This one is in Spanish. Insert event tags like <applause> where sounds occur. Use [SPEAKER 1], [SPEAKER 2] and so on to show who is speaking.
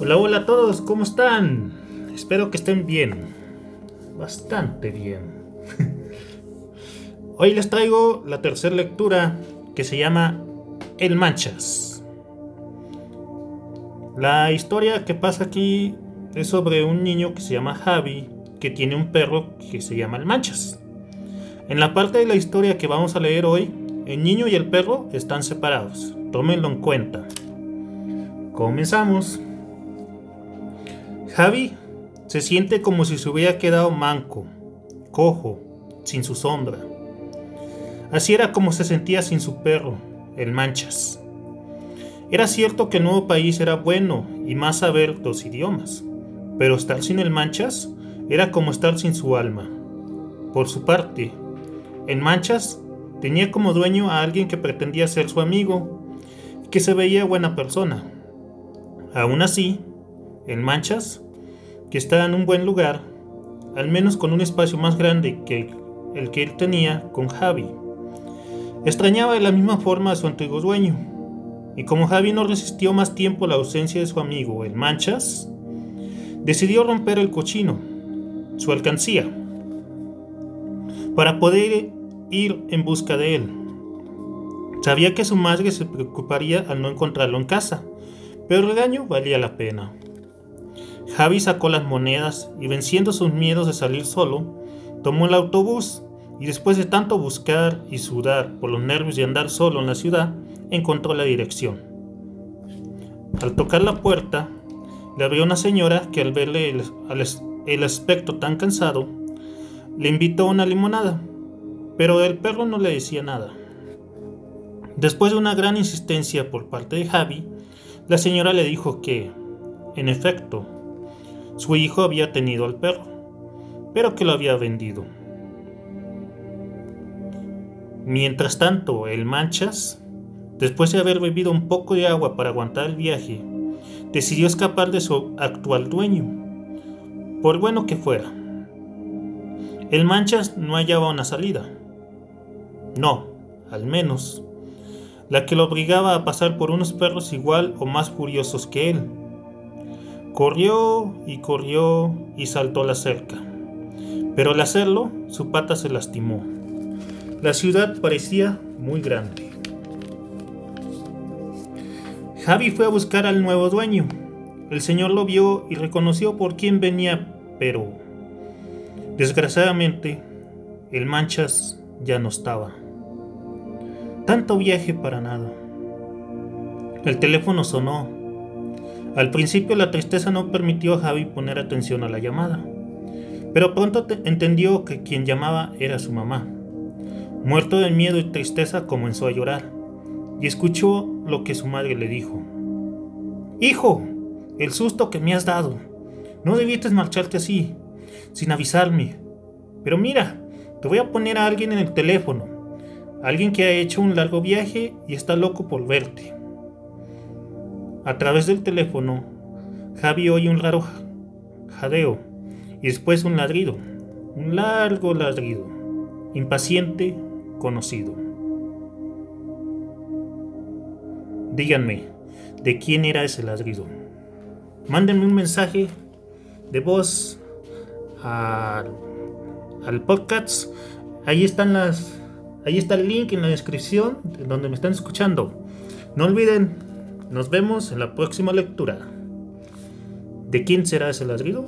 [SPEAKER 1] Hola, hola a todos, ¿cómo están? Espero que estén bien. Bastante bien. <laughs> Hoy les traigo la tercera lectura que se llama El Manchas. La historia que pasa aquí es sobre un niño que se llama Javi, que tiene un perro que se llama El Manchas. En la parte de la historia que vamos a leer hoy, el niño y el perro están separados. Tómenlo en cuenta. Comenzamos. Javi se siente como si se hubiera quedado manco, cojo, sin su sombra. Así era como se sentía sin su perro, el Manchas. Era cierto que el nuevo país era bueno y más saber dos idiomas, pero estar sin el Manchas era como estar sin su alma. Por su parte, el Manchas tenía como dueño a alguien que pretendía ser su amigo y que se veía buena persona. Aún así, el Manchas que estaba en un buen lugar, al menos con un espacio más grande que el que él tenía con Javi. Extrañaba de la misma forma a su antiguo dueño, y como Javi no resistió más tiempo la ausencia de su amigo, el Manchas, decidió romper el cochino, su alcancía, para poder ir en busca de él. Sabía que su madre se preocuparía al no encontrarlo en casa, pero el regaño valía la pena. Javi sacó las monedas y venciendo sus miedos de salir solo, tomó el autobús y después de tanto buscar y sudar por los nervios de andar solo en la ciudad, encontró la dirección. Al tocar la puerta, le abrió una señora que al verle el, aspecto tan cansado, le invitó a una limonada, pero el perro no le decía nada. Después de una gran insistencia por parte de Javi, la señora le dijo que, en efecto, su hijo había tenido al perro, pero que lo había vendido. Mientras tanto, el Manchas, después de haber bebido un poco de agua para aguantar el viaje, decidió escapar de su actual dueño, por bueno que fuera. El Manchas no hallaba una salida. No, al menos, la que lo obligaba a pasar por unos perros igual o más furiosos que él. Corrió y corrió y saltó la cerca. Pero al hacerlo, su pata se lastimó. La ciudad parecía muy grande. Javi fue a buscar al nuevo dueño. El señor lo vio y reconoció por quién venía, pero desgraciadamente el Manchas ya no estaba. Tanto viaje para nada. El teléfono sonó al principio la tristeza no permitió a Javi poner atención a la llamada, pero pronto entendió que quien llamaba era su mamá. Muerto de miedo y tristeza comenzó a llorar y escuchó lo que su madre le dijo. Hijo, el susto que me has dado. No debiste marcharte así, sin avisarme. Pero mira, te voy a poner a alguien en el teléfono, alguien que ha hecho un largo viaje y está loco por verte. A través del teléfono, Javi oye un raro jadeo y después un ladrido, un largo ladrido, impaciente, conocido. Díganme, ¿de quién era ese ladrido? Mándenme un mensaje de voz al, podcast. Ahí están las, ahí está el link en la descripción donde me están escuchando. No olviden nos vemos en la próxima lectura. ¿De quién será ese ladrido?